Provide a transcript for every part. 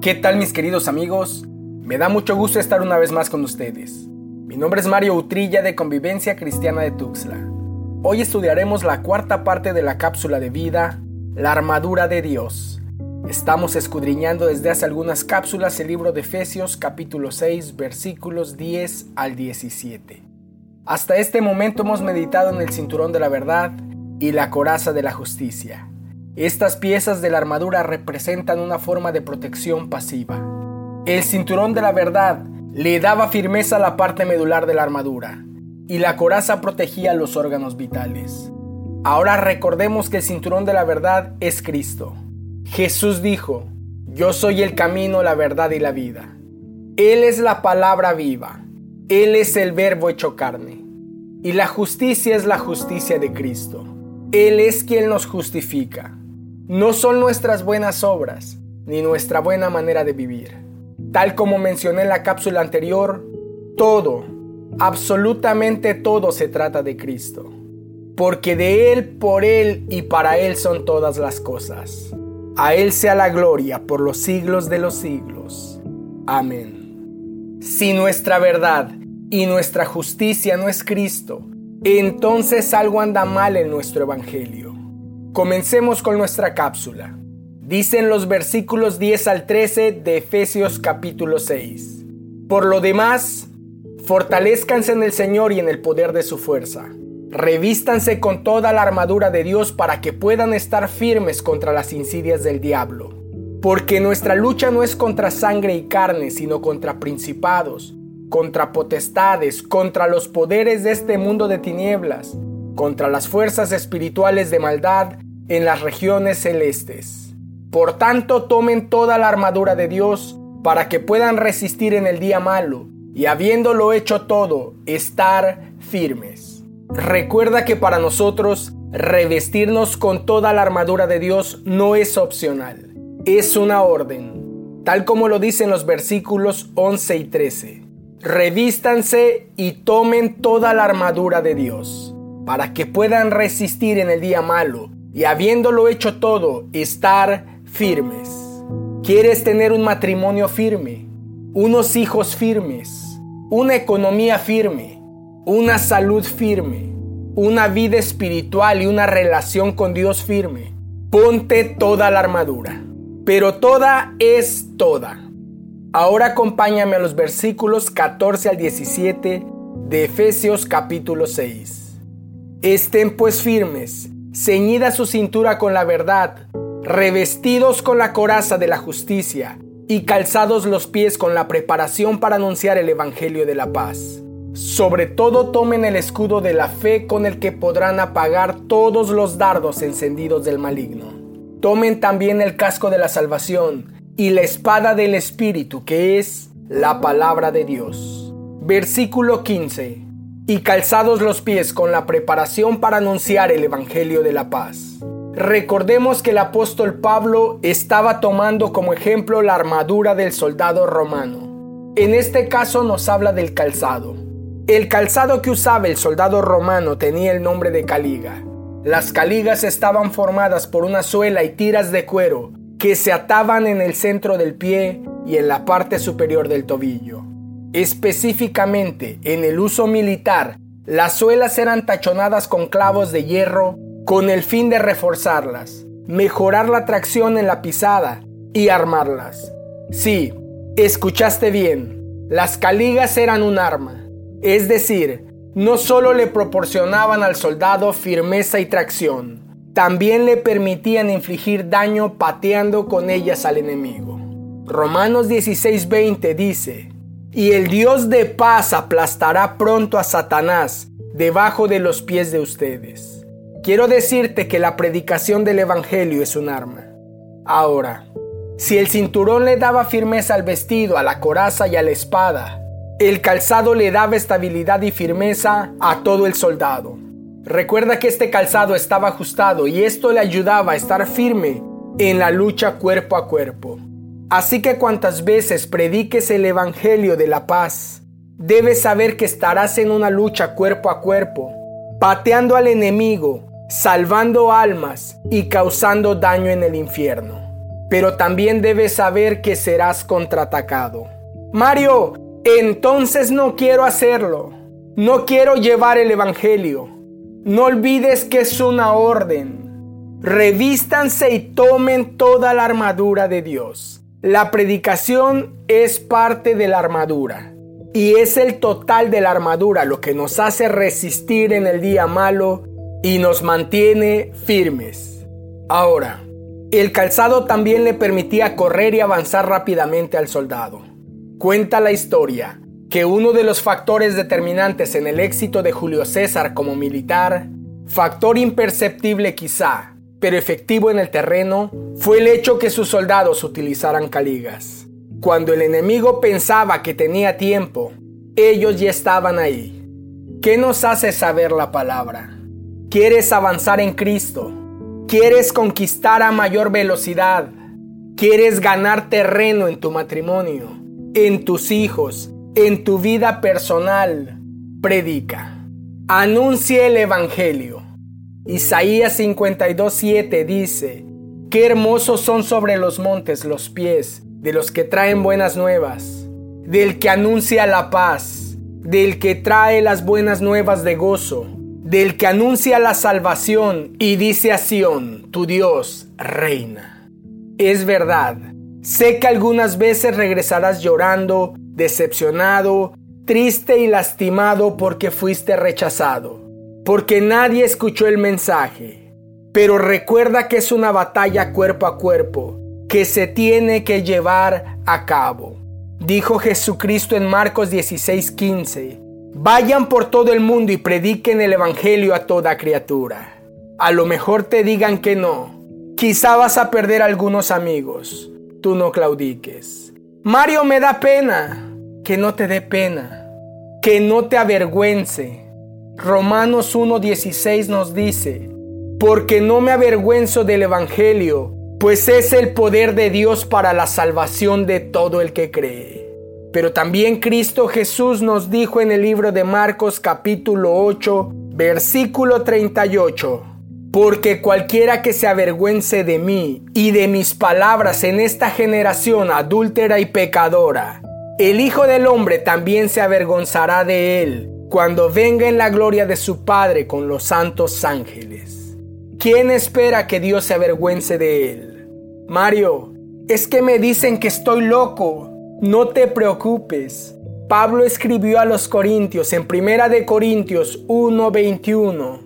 ¿Qué tal mis queridos amigos? Me da mucho gusto estar una vez más con ustedes. Mi nombre es Mario Utrilla de Convivencia Cristiana de Tuxtla. Hoy estudiaremos la cuarta parte de la cápsula de vida, la armadura de Dios. Estamos escudriñando desde hace algunas cápsulas el libro de Efesios capítulo 6 versículos 10 al 17. Hasta este momento hemos meditado en el cinturón de la verdad y la coraza de la justicia. Estas piezas de la armadura representan una forma de protección pasiva. El cinturón de la verdad le daba firmeza a la parte medular de la armadura y la coraza protegía los órganos vitales. Ahora recordemos que el cinturón de la verdad es Cristo. Jesús dijo, yo soy el camino, la verdad y la vida. Él es la palabra viva. Él es el verbo hecho carne. Y la justicia es la justicia de Cristo. Él es quien nos justifica. No son nuestras buenas obras, ni nuestra buena manera de vivir. Tal como mencioné en la cápsula anterior, todo, absolutamente todo se trata de Cristo. Porque de Él, por Él y para Él son todas las cosas. A Él sea la gloria por los siglos de los siglos. Amén. Si nuestra verdad y nuestra justicia no es Cristo, entonces algo anda mal en nuestro Evangelio. Comencemos con nuestra cápsula. Dicen los versículos 10 al 13 de Efesios capítulo 6. Por lo demás, fortalezcanse en el Señor y en el poder de su fuerza. Revístanse con toda la armadura de Dios para que puedan estar firmes contra las insidias del diablo. Porque nuestra lucha no es contra sangre y carne, sino contra principados, contra potestades, contra los poderes de este mundo de tinieblas contra las fuerzas espirituales de maldad en las regiones celestes. Por tanto, tomen toda la armadura de Dios para que puedan resistir en el día malo y habiéndolo hecho todo, estar firmes. Recuerda que para nosotros revestirnos con toda la armadura de Dios no es opcional, es una orden, tal como lo dicen los versículos 11 y 13. Revístanse y tomen toda la armadura de Dios para que puedan resistir en el día malo y habiéndolo hecho todo, estar firmes. ¿Quieres tener un matrimonio firme? Unos hijos firmes, una economía firme, una salud firme, una vida espiritual y una relación con Dios firme. Ponte toda la armadura, pero toda es toda. Ahora acompáñame a los versículos 14 al 17 de Efesios capítulo 6. Estén pues firmes, ceñida su cintura con la verdad, revestidos con la coraza de la justicia y calzados los pies con la preparación para anunciar el Evangelio de la paz. Sobre todo tomen el escudo de la fe con el que podrán apagar todos los dardos encendidos del maligno. Tomen también el casco de la salvación y la espada del Espíritu que es la palabra de Dios. Versículo 15 y calzados los pies con la preparación para anunciar el Evangelio de la paz. Recordemos que el apóstol Pablo estaba tomando como ejemplo la armadura del soldado romano. En este caso nos habla del calzado. El calzado que usaba el soldado romano tenía el nombre de caliga. Las caligas estaban formadas por una suela y tiras de cuero que se ataban en el centro del pie y en la parte superior del tobillo. Específicamente, en el uso militar, las suelas eran tachonadas con clavos de hierro con el fin de reforzarlas, mejorar la tracción en la pisada y armarlas. Sí, escuchaste bien, las caligas eran un arma, es decir, no solo le proporcionaban al soldado firmeza y tracción, también le permitían infligir daño pateando con ellas al enemigo. Romanos 16:20 dice, y el Dios de paz aplastará pronto a Satanás debajo de los pies de ustedes. Quiero decirte que la predicación del Evangelio es un arma. Ahora, si el cinturón le daba firmeza al vestido, a la coraza y a la espada, el calzado le daba estabilidad y firmeza a todo el soldado. Recuerda que este calzado estaba ajustado y esto le ayudaba a estar firme en la lucha cuerpo a cuerpo. Así que cuantas veces prediques el Evangelio de la paz, debes saber que estarás en una lucha cuerpo a cuerpo, pateando al enemigo, salvando almas y causando daño en el infierno. pero también debes saber que serás contraatacado. Mario, entonces no quiero hacerlo. No quiero llevar el Evangelio. No olvides que es una orden. Revístanse y tomen toda la armadura de Dios. La predicación es parte de la armadura. Y es el total de la armadura lo que nos hace resistir en el día malo y nos mantiene firmes. Ahora, el calzado también le permitía correr y avanzar rápidamente al soldado. Cuenta la historia que uno de los factores determinantes en el éxito de Julio César como militar, factor imperceptible quizá, pero efectivo en el terreno, fue el hecho que sus soldados utilizaran caligas. Cuando el enemigo pensaba que tenía tiempo, ellos ya estaban ahí. ¿Qué nos hace saber la palabra? ¿Quieres avanzar en Cristo? ¿Quieres conquistar a mayor velocidad? ¿Quieres ganar terreno en tu matrimonio, en tus hijos, en tu vida personal? Predica. Anuncia el Evangelio. Isaías 52:7 dice, Qué hermosos son sobre los montes los pies de los que traen buenas nuevas, del que anuncia la paz, del que trae las buenas nuevas de gozo del que anuncia la salvación y dice a Sión, tu Dios reina. Es verdad, sé que algunas veces regresarás llorando, decepcionado, triste y lastimado porque fuiste rechazado, porque nadie escuchó el mensaje. Pero recuerda que es una batalla cuerpo a cuerpo que se tiene que llevar a cabo. Dijo Jesucristo en Marcos 16:15 Vayan por todo el mundo y prediquen el Evangelio a toda criatura. A lo mejor te digan que no. Quizá vas a perder algunos amigos. Tú no claudiques. Mario me da pena. Que no te dé pena. Que no te avergüence. Romanos 1.16 nos dice, porque no me avergüenzo del Evangelio, pues es el poder de Dios para la salvación de todo el que cree. Pero también Cristo Jesús nos dijo en el libro de Marcos capítulo 8, versículo 38, porque cualquiera que se avergüence de mí y de mis palabras en esta generación adúltera y pecadora, el Hijo del Hombre también se avergonzará de él cuando venga en la gloria de su Padre con los santos ángeles. ¿Quién espera que Dios se avergüence de él? Mario, es que me dicen que estoy loco. No te preocupes. Pablo escribió a los Corintios en Primera de Corintios 1:21,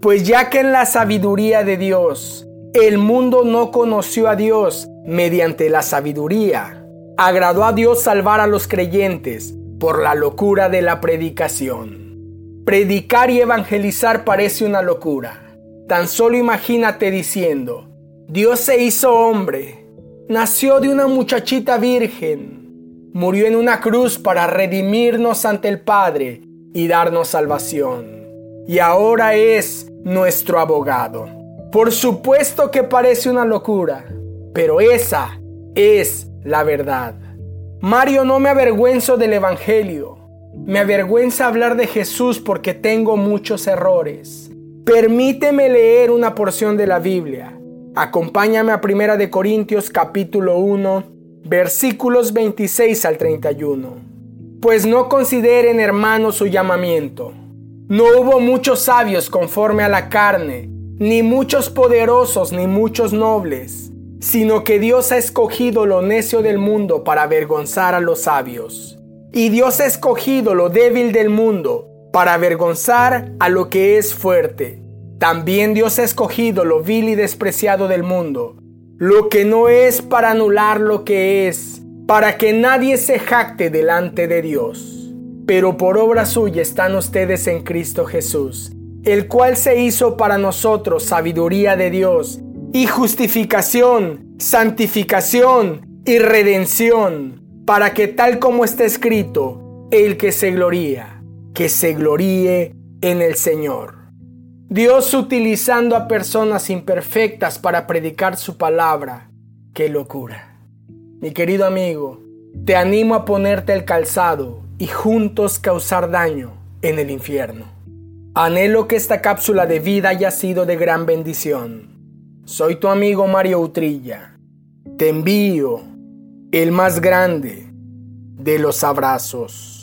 pues ya que en la sabiduría de Dios el mundo no conoció a Dios mediante la sabiduría, agradó a Dios salvar a los creyentes por la locura de la predicación. Predicar y evangelizar parece una locura. Tan solo imagínate diciendo, Dios se hizo hombre, nació de una muchachita virgen, murió en una cruz para redimirnos ante el Padre y darnos salvación. Y ahora es nuestro abogado. Por supuesto que parece una locura, pero esa es la verdad. Mario, no me avergüenzo del Evangelio. Me avergüenza hablar de Jesús porque tengo muchos errores. Permíteme leer una porción de la Biblia. Acompáñame a Primera de Corintios capítulo 1 versículos 26 al 31. Pues no consideren hermanos su llamamiento. No hubo muchos sabios conforme a la carne, ni muchos poderosos, ni muchos nobles, sino que Dios ha escogido lo necio del mundo para avergonzar a los sabios. Y Dios ha escogido lo débil del mundo para avergonzar a lo que es fuerte. También Dios ha escogido lo vil y despreciado del mundo lo que no es para anular lo que es, para que nadie se jacte delante de Dios. Pero por obra suya están ustedes en Cristo Jesús, el cual se hizo para nosotros sabiduría de Dios y justificación, santificación y redención, para que tal como está escrito, el que se gloría, que se gloríe en el Señor. Dios utilizando a personas imperfectas para predicar su palabra. ¡Qué locura! Mi querido amigo, te animo a ponerte el calzado y juntos causar daño en el infierno. Anhelo que esta cápsula de vida haya sido de gran bendición. Soy tu amigo Mario Utrilla. te envío el más grande de los abrazos.